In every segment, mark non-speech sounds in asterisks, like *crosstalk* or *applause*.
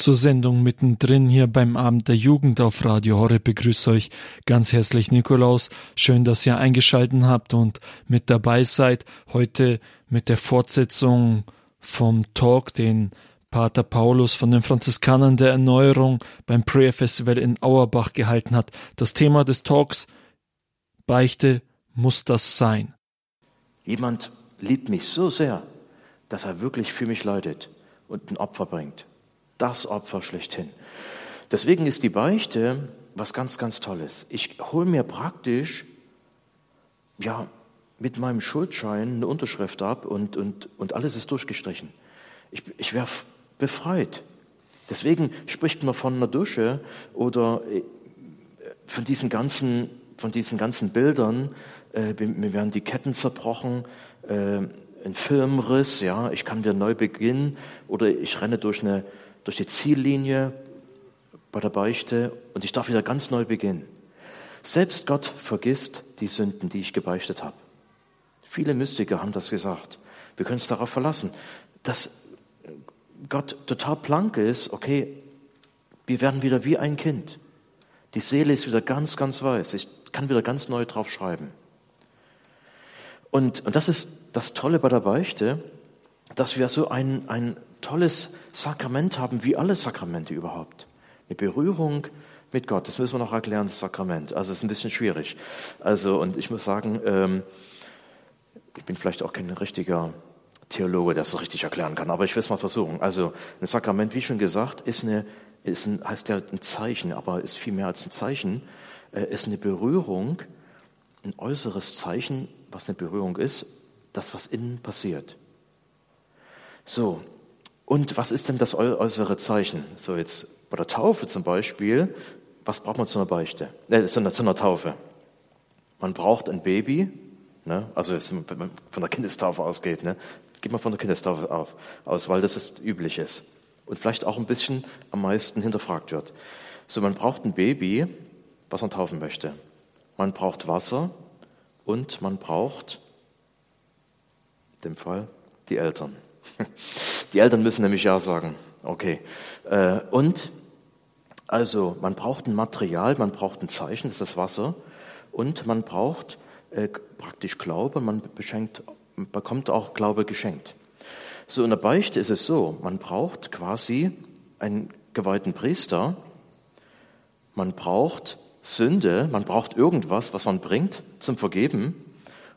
zur Sendung mittendrin hier beim Abend der Jugend auf Radio Horre begrüßt euch ganz herzlich Nikolaus. Schön, dass ihr eingeschalten habt und mit dabei seid. Heute mit der Fortsetzung vom Talk, den Pater Paulus von den Franziskanern der Erneuerung beim Prayer Festival in Auerbach gehalten hat. Das Thema des Talks Beichte muss das sein. Jemand liebt mich so sehr, dass er wirklich für mich leidet und ein Opfer bringt das Opfer schlechthin. Deswegen ist die Beichte was ganz, ganz Tolles. Ich hole mir praktisch, ja, mit meinem Schuldschein eine Unterschrift ab und, und, und alles ist durchgestrichen. Ich, ich wäre befreit. Deswegen spricht man von einer Dusche oder äh, von diesen ganzen, von diesen ganzen Bildern. Äh, mir werden die Ketten zerbrochen, äh, ein Filmriss, ja, ich kann wieder neu beginnen oder ich renne durch eine durch die Ziellinie bei der Beichte und ich darf wieder ganz neu beginnen. Selbst Gott vergisst die Sünden, die ich gebeichtet habe. Viele Mystiker haben das gesagt. Wir können es darauf verlassen, dass Gott total blank ist. Okay, wir werden wieder wie ein Kind. Die Seele ist wieder ganz, ganz weiß. Ich kann wieder ganz neu drauf schreiben. Und, und das ist das Tolle bei der Beichte, dass wir so ein, ein tolles Sakrament haben, wie alle Sakramente überhaupt. Eine Berührung mit Gott. Das müssen wir noch erklären, das Sakrament. Also es ist ein bisschen schwierig. Also, und ich muss sagen, ähm, ich bin vielleicht auch kein richtiger Theologe, der es richtig erklären kann, aber ich will es mal versuchen. Also ein Sakrament, wie schon gesagt, ist eine, ist ein, heißt ja ein Zeichen, aber ist viel mehr als ein Zeichen, äh, ist eine Berührung, ein äußeres Zeichen, was eine Berührung ist, das, was innen passiert. So, und was ist denn das äußere Zeichen? So jetzt bei der Taufe zum Beispiel, was braucht man zu einer Beichte? Äh, zu, einer, zu einer Taufe. Man braucht ein Baby, ne? also wenn man von der Kindestaufe ausgeht, ne? geht man von der Kindestaufe auf, aus, weil das ist übliches und vielleicht auch ein bisschen am meisten hinterfragt wird. So, man braucht ein Baby, was man taufen möchte. Man braucht Wasser und man braucht, in dem Fall, die Eltern. Die Eltern müssen nämlich Ja sagen. Okay. Äh, und also man braucht ein Material, man braucht ein Zeichen, das ist das Wasser, und man braucht äh, praktisch Glaube, man beschenkt, bekommt auch Glaube geschenkt. So in der Beichte ist es so, man braucht quasi einen geweihten Priester, man braucht Sünde, man braucht irgendwas, was man bringt zum Vergeben,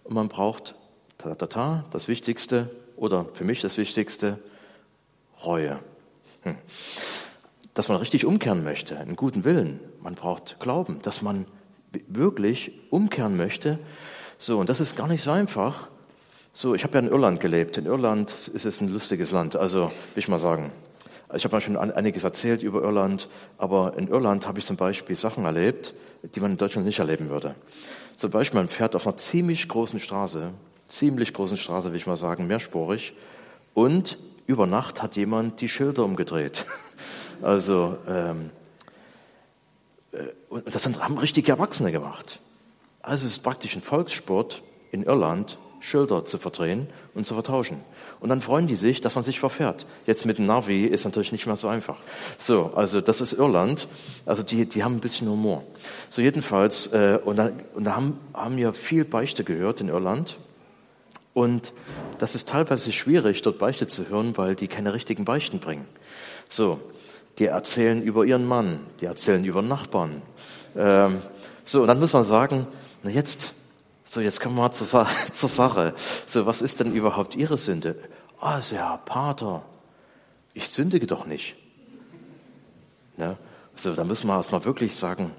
und man braucht ta, ta, ta, das Wichtigste, oder für mich das Wichtigste, Reue. Hm. Dass man richtig umkehren möchte, einen guten Willen. Man braucht Glauben, dass man wirklich umkehren möchte. So, und das ist gar nicht so einfach. So, ich habe ja in Irland gelebt. In Irland ist es ein lustiges Land, also will ich mal sagen. Ich habe mal schon einiges erzählt über Irland, aber in Irland habe ich zum Beispiel Sachen erlebt, die man in Deutschland nicht erleben würde. Zum Beispiel, man fährt auf einer ziemlich großen Straße ziemlich großen Straße, will ich mal sagen, mehrspurig. Und über Nacht hat jemand die Schilder umgedreht. *laughs* Also, ähm, äh, und das haben richtige Erwachsene gemacht. Also es ist praktisch ein Volkssport in Irland, Schilder zu verdrehen und zu vertauschen. Und dann freuen die sich, dass man sich verfährt. Jetzt mit dem Navi ist natürlich nicht mehr so einfach. So, also das ist Irland. Also die, die haben ein bisschen Humor. So jedenfalls, äh, und da, und da haben, haben wir viel Beichte gehört in Irland. Und das ist teilweise schwierig, dort Beichte zu hören, weil die keine richtigen Beichten bringen. So, die erzählen über ihren Mann, die erzählen über Nachbarn. Ähm, so, und dann muss man sagen, na jetzt, so jetzt kommen wir mal zur, Sa *laughs* zur Sache. So, was ist denn überhaupt Ihre Sünde? Ah, oh, Herr Pater, ich sündige doch nicht. Ne? So, da müssen wir erstmal wirklich sagen.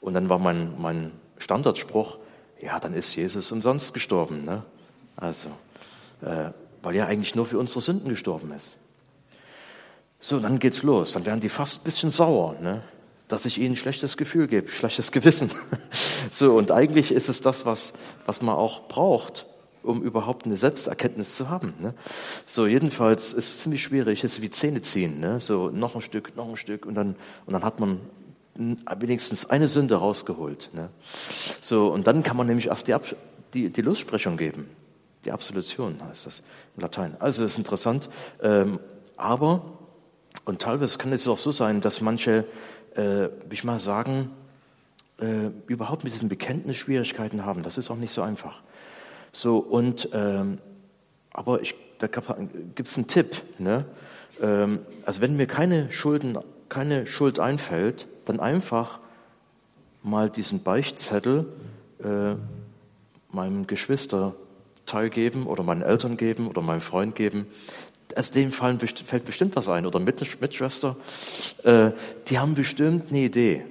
Und dann war mein, mein Standardspruch, ja, dann ist Jesus umsonst gestorben. Ne? Also, äh, weil er eigentlich nur für unsere Sünden gestorben ist. So, dann geht's los. Dann werden die fast ein bisschen sauer, ne? dass ich ihnen ein schlechtes Gefühl gebe, schlechtes Gewissen. *laughs* so, und eigentlich ist es das, was, was man auch braucht, um überhaupt eine Selbsterkenntnis zu haben. Ne? So, jedenfalls ist es ziemlich schwierig, es ist wie Zähne ziehen. Ne? So, noch ein Stück, noch ein Stück und dann, und dann hat man wenigstens eine Sünde rausgeholt. Ne? So, und dann kann man nämlich erst die, Ab die, die Lossprechung geben. Die Absolution heißt das in Latein. Also das ist interessant. Ähm, aber und teilweise kann es auch so sein, dass manche, äh, will ich mal sagen, äh, überhaupt mit diesem Bekenntnis Schwierigkeiten haben. Das ist auch nicht so einfach. So, und, ähm, aber ich, da gibt es einen Tipp. Ne? Ähm, also wenn mir keine Schulden, keine Schuld einfällt, dann einfach mal diesen Beichtzettel äh, meinem Geschwister teilgeben oder meinen Eltern geben oder meinem Freund geben. Aus dem Fall fällt bestimmt was ein oder Mitschwester. Äh, die haben bestimmt eine Idee.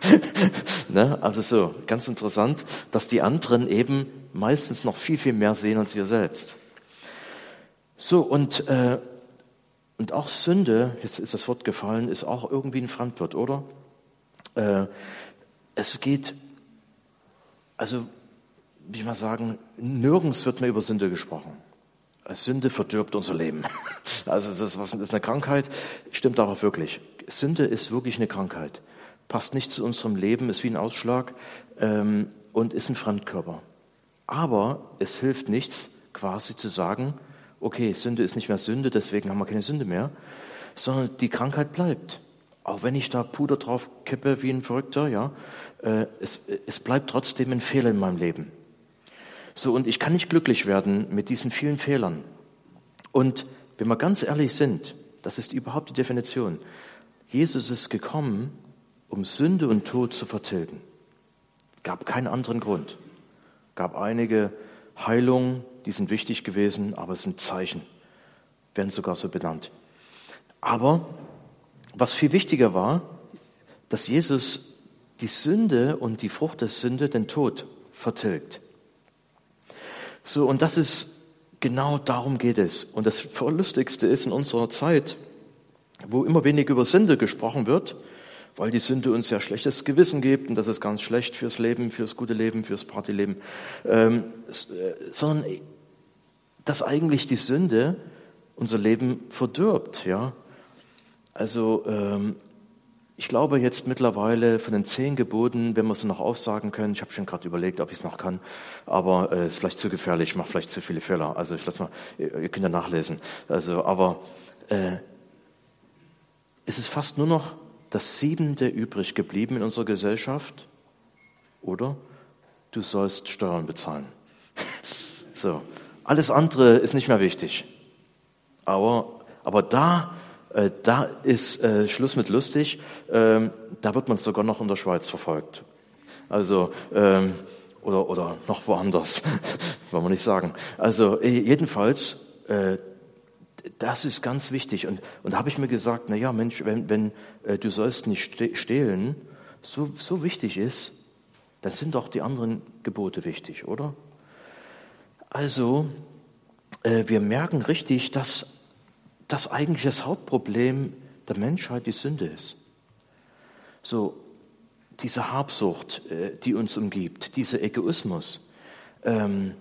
*laughs* ne? Also so, ganz interessant, dass die anderen eben meistens noch viel, viel mehr sehen als wir selbst. So, und, äh, und auch Sünde, jetzt ist das Wort gefallen, ist auch irgendwie ein Fremdwort, oder? Äh, es geht, also, wie ich mal sagen, nirgends wird mehr über Sünde gesprochen. Sünde verdirbt unser Leben. *laughs* Also das ist, was, ist eine Krankheit, stimmt aber wirklich. Sünde ist wirklich eine Krankheit passt nicht zu unserem Leben, ist wie ein Ausschlag ähm, und ist ein Fremdkörper. Aber es hilft nichts, quasi zu sagen, okay, Sünde ist nicht mehr Sünde, deswegen haben wir keine Sünde mehr, sondern die Krankheit bleibt. Auch wenn ich da Puder drauf kippe wie ein Verrückter, ja, äh, es, es bleibt trotzdem ein Fehler in meinem Leben. So, und ich kann nicht glücklich werden mit diesen vielen Fehlern. Und wenn wir ganz ehrlich sind, das ist überhaupt die Definition. Jesus ist gekommen, um Sünde und Tod zu vertilgen. Gab keinen anderen Grund. Gab einige Heilungen, die sind wichtig gewesen, aber es sind Zeichen, werden sogar so benannt. Aber was viel wichtiger war, dass Jesus die Sünde und die Frucht der Sünde, den Tod, vertilgt. So, und das ist genau darum geht es. Und das Verlustigste ist in unserer Zeit, wo immer weniger über Sünde gesprochen wird, weil die Sünde uns ja schlechtes Gewissen gibt und das ist ganz schlecht fürs Leben, fürs gute Leben, fürs Partyleben, ähm, äh, sondern dass eigentlich die Sünde unser Leben verdirbt. Ja? Also ähm, ich glaube jetzt mittlerweile von den zehn Geboten, wenn wir sie noch aufsagen können, ich habe schon gerade überlegt, ob ich es noch kann, aber es äh, ist vielleicht zu gefährlich, ich mache vielleicht zu viele Fehler. Also ich lass mal, ihr, ihr könnt ja nachlesen. Also, aber äh, es ist fast nur noch das Siebente übrig geblieben in unserer Gesellschaft? Oder du sollst Steuern bezahlen. *laughs* so, alles andere ist nicht mehr wichtig. Aber, aber da, äh, da ist äh, Schluss mit lustig. Ähm, da wird man sogar noch in der Schweiz verfolgt. Also, ähm, oder, oder noch woanders, *laughs* wollen wir nicht sagen. Also, äh, jedenfalls, äh, das ist ganz wichtig. Und, und da habe ich mir gesagt, na ja, Mensch, wenn, wenn äh, du sollst nicht stehlen, so, so wichtig ist, dann sind doch die anderen Gebote wichtig, oder? Also, äh, wir merken richtig, dass das eigentlich das Hauptproblem der Menschheit die Sünde ist. So, diese Habsucht, äh, die uns umgibt, dieser Egoismus, ähm,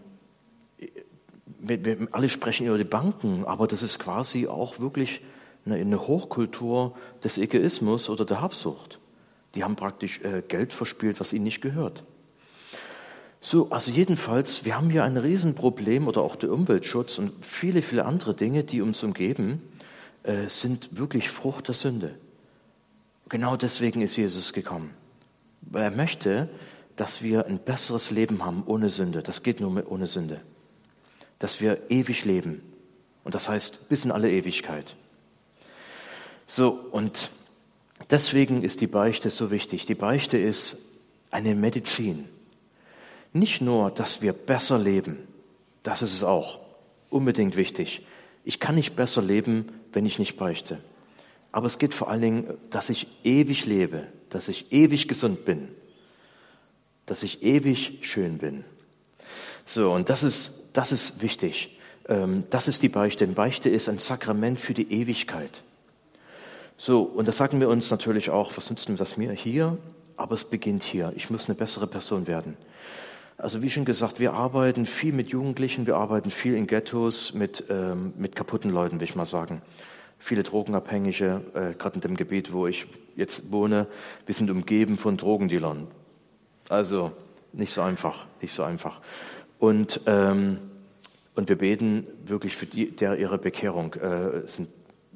wir, wir alle sprechen über die Banken, aber das ist quasi auch wirklich eine, eine Hochkultur des Egoismus oder der Habsucht. Die haben praktisch äh, Geld verspielt, was ihnen nicht gehört. So, also jedenfalls, wir haben hier ein Riesenproblem oder auch der Umweltschutz und viele, viele andere Dinge, die uns umgeben, äh, sind wirklich Frucht der Sünde. Genau deswegen ist Jesus gekommen. Weil er möchte, dass wir ein besseres Leben haben ohne Sünde. Das geht nur ohne Sünde dass wir ewig leben. Und das heißt bis in alle Ewigkeit. So, und deswegen ist die Beichte so wichtig. Die Beichte ist eine Medizin. Nicht nur, dass wir besser leben, das ist es auch, unbedingt wichtig. Ich kann nicht besser leben, wenn ich nicht beichte. Aber es geht vor allen Dingen, dass ich ewig lebe, dass ich ewig gesund bin, dass ich ewig schön bin. So, und das ist das ist wichtig. Ähm, das ist die Beichte. Beichte ist ein Sakrament für die Ewigkeit. So, und das sagen wir uns natürlich auch, was nützt denn das mir hier? Aber es beginnt hier. Ich muss eine bessere Person werden. Also wie schon gesagt, wir arbeiten viel mit Jugendlichen, wir arbeiten viel in Ghettos mit, ähm, mit kaputten Leuten, will ich mal sagen. Viele Drogenabhängige, äh, gerade in dem Gebiet, wo ich jetzt wohne, wir sind umgeben von Drogendealern. Also nicht so einfach, nicht so einfach. Und, ähm, und wir beten wirklich für die, der ihre Bekehrung äh, sind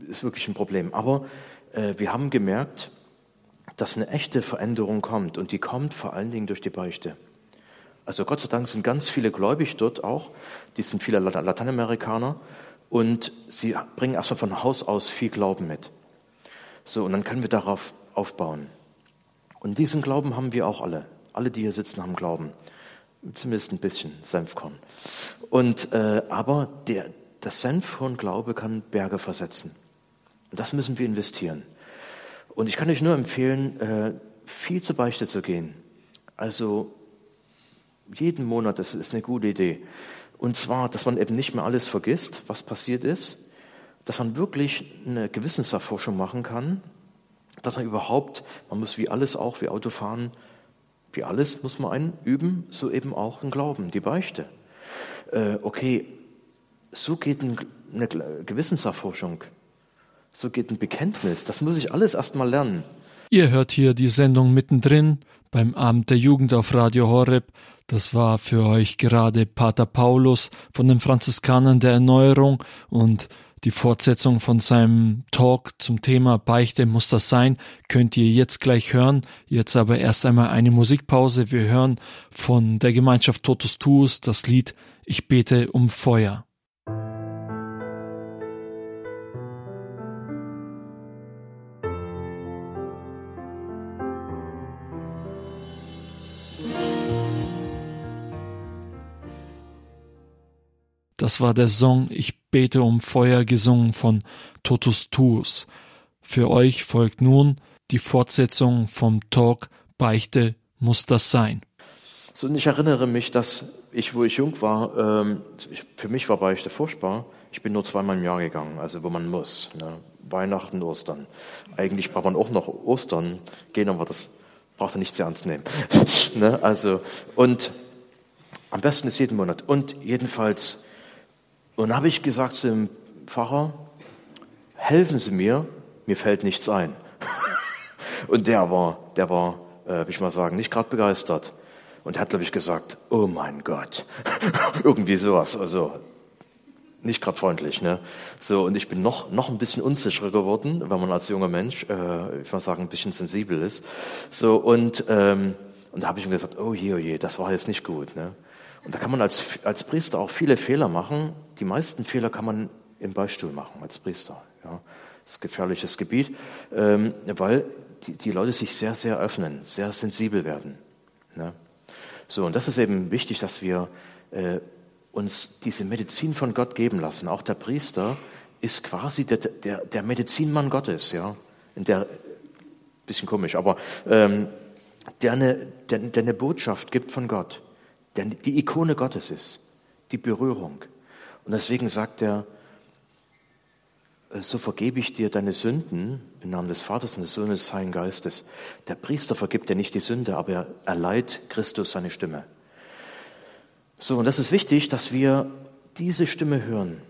ist wirklich ein Problem. Aber äh, wir haben gemerkt, dass eine echte Veränderung kommt und die kommt vor allen Dingen durch die Beichte. Also Gott sei Dank sind ganz viele gläubig dort auch, die sind viele Lateinamerikaner und sie bringen erstmal von Haus aus viel Glauben mit. So, und dann können wir darauf aufbauen. Und diesen Glauben haben wir auch alle. Alle, die hier sitzen, haben Glauben. Zumindest ein bisschen Senfkorn. Und, äh, aber der, das Senfkorn-Glaube kann Berge versetzen. Und das müssen wir investieren. Und ich kann euch nur empfehlen, äh, viel zur Beichte zu gehen. Also jeden Monat, das ist eine gute Idee. Und zwar, dass man eben nicht mehr alles vergisst, was passiert ist, dass man wirklich eine Gewissenserforschung machen kann, dass man überhaupt, man muss wie alles auch, wie Autofahren, wie alles muss man einüben, so eben auch ein Glauben, die Beichte. Äh, okay, so geht eine Gewissenserforschung, so geht ein Bekenntnis, das muss ich alles erstmal lernen. Ihr hört hier die Sendung mittendrin beim Abend der Jugend auf Radio Horeb. Das war für euch gerade Pater Paulus von den Franziskanern der Erneuerung und die Fortsetzung von seinem Talk zum Thema Beichte muss das sein, könnt ihr jetzt gleich hören. Jetzt aber erst einmal eine Musikpause. Wir hören von der Gemeinschaft Totus Tuus das Lied Ich bete um Feuer. Das war der Song Ich bete um Feuer gesungen von Totus Tuus. Für euch folgt nun die Fortsetzung vom Talk Beichte muss das sein. So, und ich erinnere mich, dass ich, wo ich jung war, ähm, ich, für mich war Beichte furchtbar. Ich bin nur zweimal im Jahr gegangen, also wo man muss. Ne? Weihnachten, Ostern. Eigentlich braucht man auch noch Ostern gehen, aber das braucht er nicht sehr ernst nehmen. *laughs* ne? Also, und am besten ist jeden Monat. Und jedenfalls und dann habe ich gesagt zu dem Pfarrer, helfen Sie mir, mir fällt nichts ein. *laughs* Und der war, der war, äh, wie ich mal sagen, nicht gerade begeistert. Und hat, glaube ich, gesagt, oh mein Gott. *laughs* Irgendwie sowas. Also nicht gerade freundlich. Ne? So, und ich bin noch, noch ein bisschen unsicherer geworden, wenn man als junger Mensch, äh, ich mal sagen, ein bisschen sensibel ist. So, und, ähm, und da habe ich ihm gesagt, oh je, oh je, das war jetzt nicht gut. Ne? Und da kann man als, als Priester auch viele Fehler machen. Die meisten Fehler kann man im Beistuhl machen als Priester. Ja. Das ist ein gefährliches Gebiet, ähm, weil die, die Leute sich sehr, sehr öffnen, sehr sensibel werden. Ne? So, und das ist eben wichtig, dass wir äh, uns diese Medizin von Gott geben lassen. Auch der Priester ist quasi der, der, der Medizinmann Gottes, ja. In der, bisschen komisch, aber ähm, der, eine, der, der eine Botschaft gibt von Gott der die Ikone Gottes ist, die Berührung. Und deswegen sagt er, so vergebe ich dir deine Sünden im Namen des Vaters und des Sohnes des Heiligen Geistes. Der Priester vergibt dir nicht die Sünde, aber er erleiht Christus seine Stimme. So, und das ist wichtig, dass wir diese Stimme hören,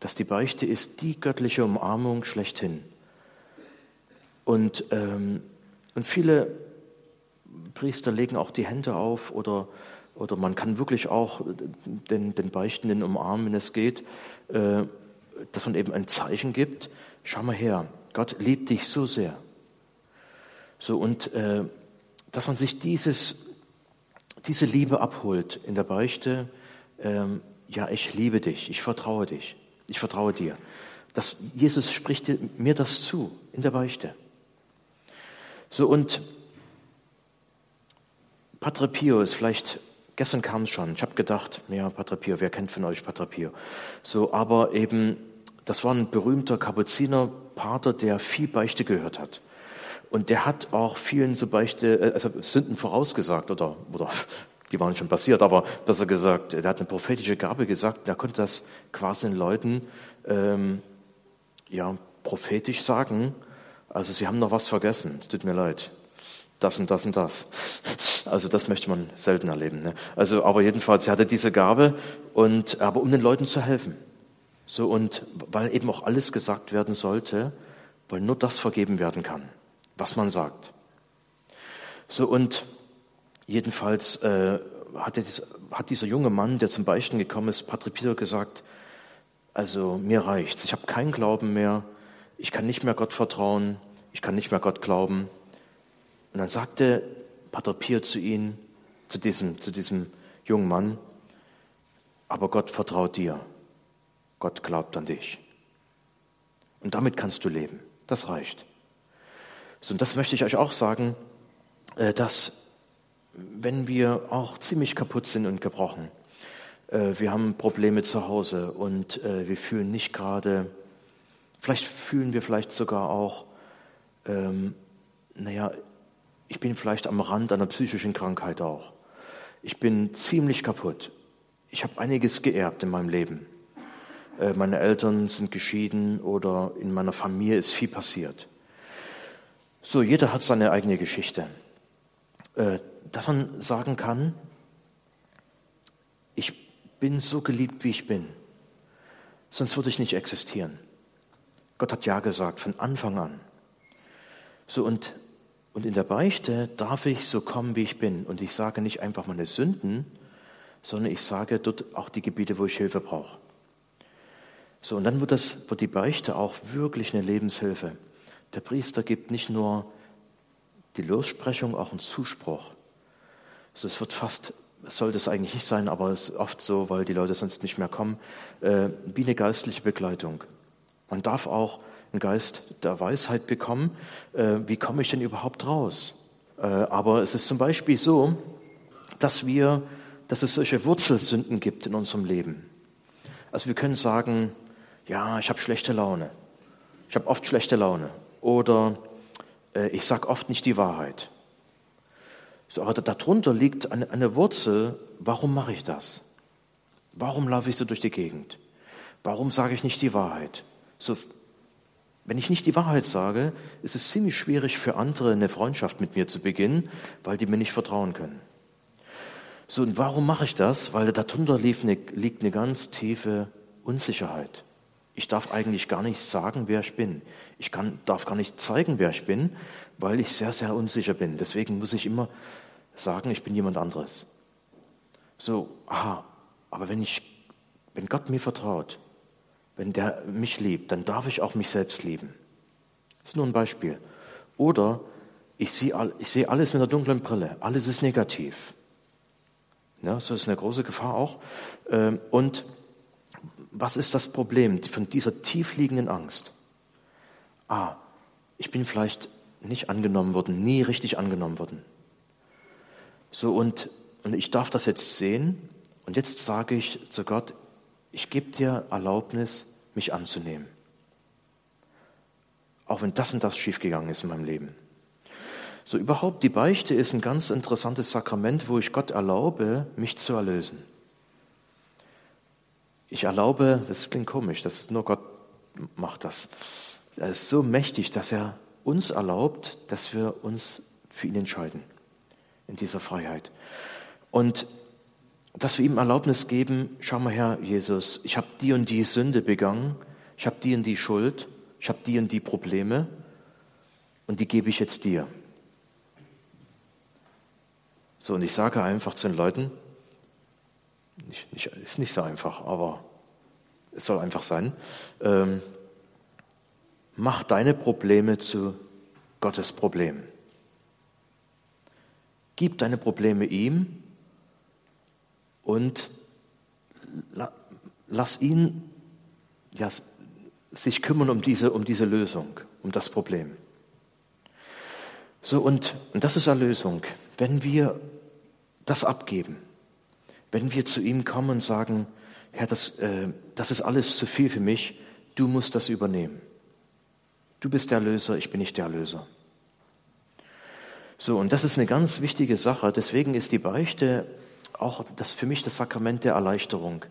dass die Beichte ist die göttliche Umarmung schlechthin. Und, ähm, und viele Priester legen auch die Hände auf oder oder man kann wirklich auch den, den Beichtenden umarmen, wenn es geht, äh, dass man eben ein Zeichen gibt. Schau mal her, Gott liebt dich so sehr. So und äh, dass man sich dieses, diese Liebe abholt in der Beichte. Ähm, ja, ich liebe dich, ich vertraue dich, ich vertraue dir. Das, Jesus spricht mir das zu in der Beichte. So und Patre Pio ist vielleicht Gestern kam es schon. Ich habe gedacht, ja, Pater Pio, wer kennt von euch Pater Pio? So, aber eben, das war ein berühmter Kapuzinerpater, der viel Beichte gehört hat. Und der hat auch vielen so Beichte, äh, also Sünden vorausgesagt oder, oder *laughs* die waren schon passiert, aber besser gesagt, der hat eine prophetische Gabe gesagt, der konnte das quasi den Leuten ähm, ja, prophetisch sagen. Also sie haben noch was vergessen, es tut mir leid das und das und das. Also das möchte man selten erleben. Ne? Also, aber jedenfalls, er hatte diese Gabe und, aber um den Leuten zu helfen. So und weil eben auch alles gesagt werden sollte, weil nur das vergeben werden kann, was man sagt. So und jedenfalls äh, hat, dieser, hat dieser junge Mann, der zum Beichten gekommen ist, Patrick Peter gesagt, also mir reicht's, ich habe keinen Glauben mehr, ich kann nicht mehr Gott vertrauen, ich kann nicht mehr Gott glauben. Und dann sagte Pater Pier zu ihm, zu diesem, zu diesem jungen Mann, aber Gott vertraut dir. Gott glaubt an dich. Und damit kannst du leben. Das reicht. So, und das möchte ich euch auch sagen, äh, dass wenn wir auch ziemlich kaputt sind und gebrochen, äh, wir haben Probleme zu Hause und äh, wir fühlen nicht gerade, vielleicht fühlen wir vielleicht sogar auch, ähm, naja, ich bin vielleicht am Rand einer psychischen Krankheit auch. Ich bin ziemlich kaputt. Ich habe einiges geerbt in meinem Leben. Äh, meine Eltern sind geschieden oder in meiner Familie ist viel passiert. So, jeder hat seine eigene Geschichte. Äh, dass man sagen kann, ich bin so geliebt, wie ich bin. Sonst würde ich nicht existieren. Gott hat Ja gesagt von Anfang an. So, und, und in der Beichte darf ich so kommen, wie ich bin. Und ich sage nicht einfach meine Sünden, sondern ich sage dort auch die Gebiete, wo ich Hilfe brauche. So, und dann wird, das, wird die Beichte auch wirklich eine Lebenshilfe. Der Priester gibt nicht nur die Lossprechung, auch einen Zuspruch. Also es wird fast, sollte es eigentlich nicht sein, aber es ist oft so, weil die Leute sonst nicht mehr kommen, äh, wie eine geistliche Begleitung. Man darf auch einen Geist der Weisheit bekommen, äh, wie komme ich denn überhaupt raus? Äh, aber es ist zum Beispiel so, dass wir, dass es solche Wurzelsünden gibt in unserem Leben. Also wir können sagen, ja, ich habe schlechte Laune. Ich habe oft schlechte Laune. Oder äh, ich sage oft nicht die Wahrheit. So, aber darunter liegt eine, eine Wurzel, warum mache ich das? Warum laufe ich so durch die Gegend? Warum sage ich nicht die Wahrheit? So, wenn ich nicht die Wahrheit sage, ist es ziemlich schwierig für andere eine Freundschaft mit mir zu beginnen, weil die mir nicht vertrauen können. So, und warum mache ich das? Weil darunter liegt eine, liegt eine ganz tiefe Unsicherheit. Ich darf eigentlich gar nicht sagen, wer ich bin. Ich kann, darf gar nicht zeigen, wer ich bin, weil ich sehr, sehr unsicher bin. Deswegen muss ich immer sagen, ich bin jemand anderes. So, aha, aber wenn ich, wenn Gott mir vertraut, wenn der mich liebt, dann darf ich auch mich selbst lieben. Das ist nur ein Beispiel. Oder ich sehe, ich sehe alles mit einer dunklen Brille. Alles ist negativ. Ja, so ist eine große Gefahr auch. Ähm, und was ist das Problem von dieser tiefliegenden Angst? Ah, ich bin vielleicht nicht angenommen worden, nie richtig angenommen worden. So, und, und ich darf das jetzt sehen und jetzt sage ich zu Gott, ich gebe dir Erlaubnis, mich anzunehmen. Auch wenn das und das schiefgegangen ist in meinem Leben. So überhaupt, die Beichte ist ein ganz interessantes Sakrament, wo ich Gott erlaube, mich zu erlösen. Ich erlaube, das klingt komisch, das ist nur Gott macht das. Er ist so mächtig, dass er uns erlaubt, dass wir uns für ihn entscheiden in dieser Freiheit. Und dass wir ihm Erlaubnis geben, schau mal her, Jesus, ich habe die und die Sünde begangen, ich habe die und die Schuld, ich habe die und die Probleme und die gebe ich jetzt dir. So, und ich sage einfach zu den Leuten, nicht, nicht, ist nicht so einfach, aber es soll einfach sein. Ähm, mach deine Probleme zu Gottes Problem. Gib deine Probleme ihm und lass ihn ja, sich kümmern um diese, um diese Lösung, um das Problem. So, und, und das ist Erlösung. Wenn wir das abgeben, wenn wir zu ihm kommen und sagen, Herr, das, äh, das ist alles zu viel für mich, du musst das übernehmen. Du bist der Löser, ich bin nicht der Löser. So, und das ist eine ganz wichtige Sache. Deswegen ist die Beichte auch das für mich das Sakrament der Erleichterung.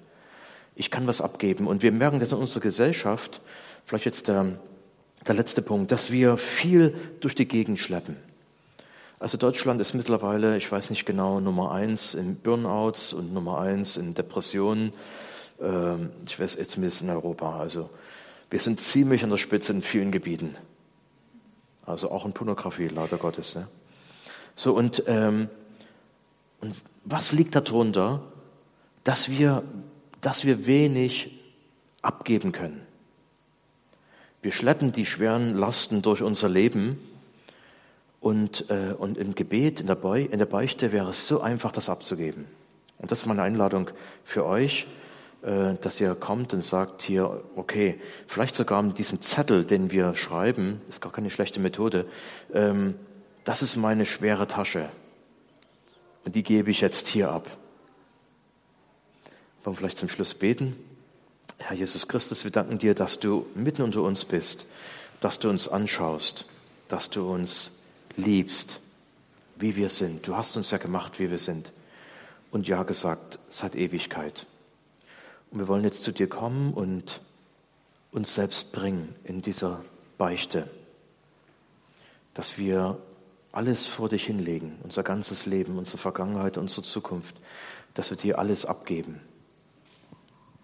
Ich kann was abgeben. Und wir merken das in unserer Gesellschaft, vielleicht jetzt der, der letzte Punkt, dass wir viel durch die Gegend schleppen. Also Deutschland ist mittlerweile, ich weiß nicht genau, Nummer eins in Burnouts und Nummer eins in Depressionen. Ähm, ich weiß jetzt zumindest in Europa. Also wir sind ziemlich an der Spitze in vielen Gebieten. Also auch in Pornografie, leider Gottes. Ne? So und, ähm, und was liegt darunter, dass wir, dass wir wenig abgeben können? Wir schleppen die schweren Lasten durch unser Leben und, äh, und im Gebet, in der, Beu in der Beichte wäre es so einfach, das abzugeben. Und das ist meine Einladung für euch, äh, dass ihr kommt und sagt hier, okay, vielleicht sogar mit diesem Zettel, den wir schreiben, ist gar keine schlechte Methode, ähm, das ist meine schwere Tasche. Und die gebe ich jetzt hier ab. Wollen wir vielleicht zum Schluss beten? Herr Jesus Christus, wir danken dir, dass du mitten unter uns bist, dass du uns anschaust, dass du uns liebst, wie wir sind. Du hast uns ja gemacht, wie wir sind. Und ja gesagt, seit Ewigkeit. Und wir wollen jetzt zu dir kommen und uns selbst bringen in dieser Beichte, dass wir alles vor dich hinlegen, unser ganzes Leben, unsere Vergangenheit, unsere Zukunft, dass wir dir alles abgeben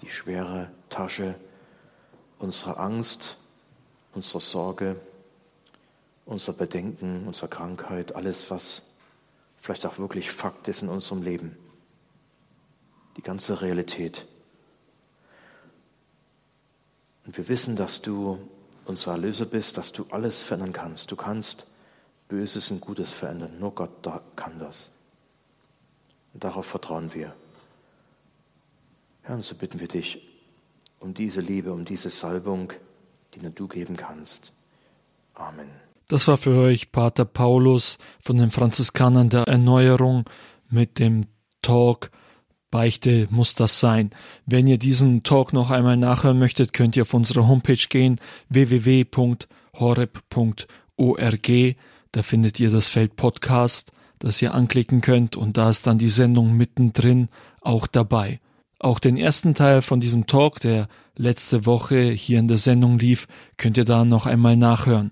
die schwere Tasche unserer Angst, unserer Sorge, unserer Bedenken, unserer Krankheit, alles, was vielleicht auch wirklich Fakt ist in unserem Leben. Die ganze Realität. Und wir wissen, dass du unser Erlöser bist, dass du alles verändern kannst. Du kannst Böses und Gutes verändern. Nur Gott kann das. Und darauf vertrauen wir. Herr, und so bitten wir dich um diese Liebe, um diese Salbung, die nur du geben kannst. Amen. Das war für euch Pater Paulus von den Franziskanern der Erneuerung mit dem Talk Beichte muss das sein. Wenn ihr diesen Talk noch einmal nachhören möchtet, könnt ihr auf unsere Homepage gehen www.horeb.org. Da findet ihr das Feld Podcast, das ihr anklicken könnt und da ist dann die Sendung mittendrin auch dabei. Auch den ersten Teil von diesem Talk, der letzte Woche hier in der Sendung lief, könnt ihr da noch einmal nachhören.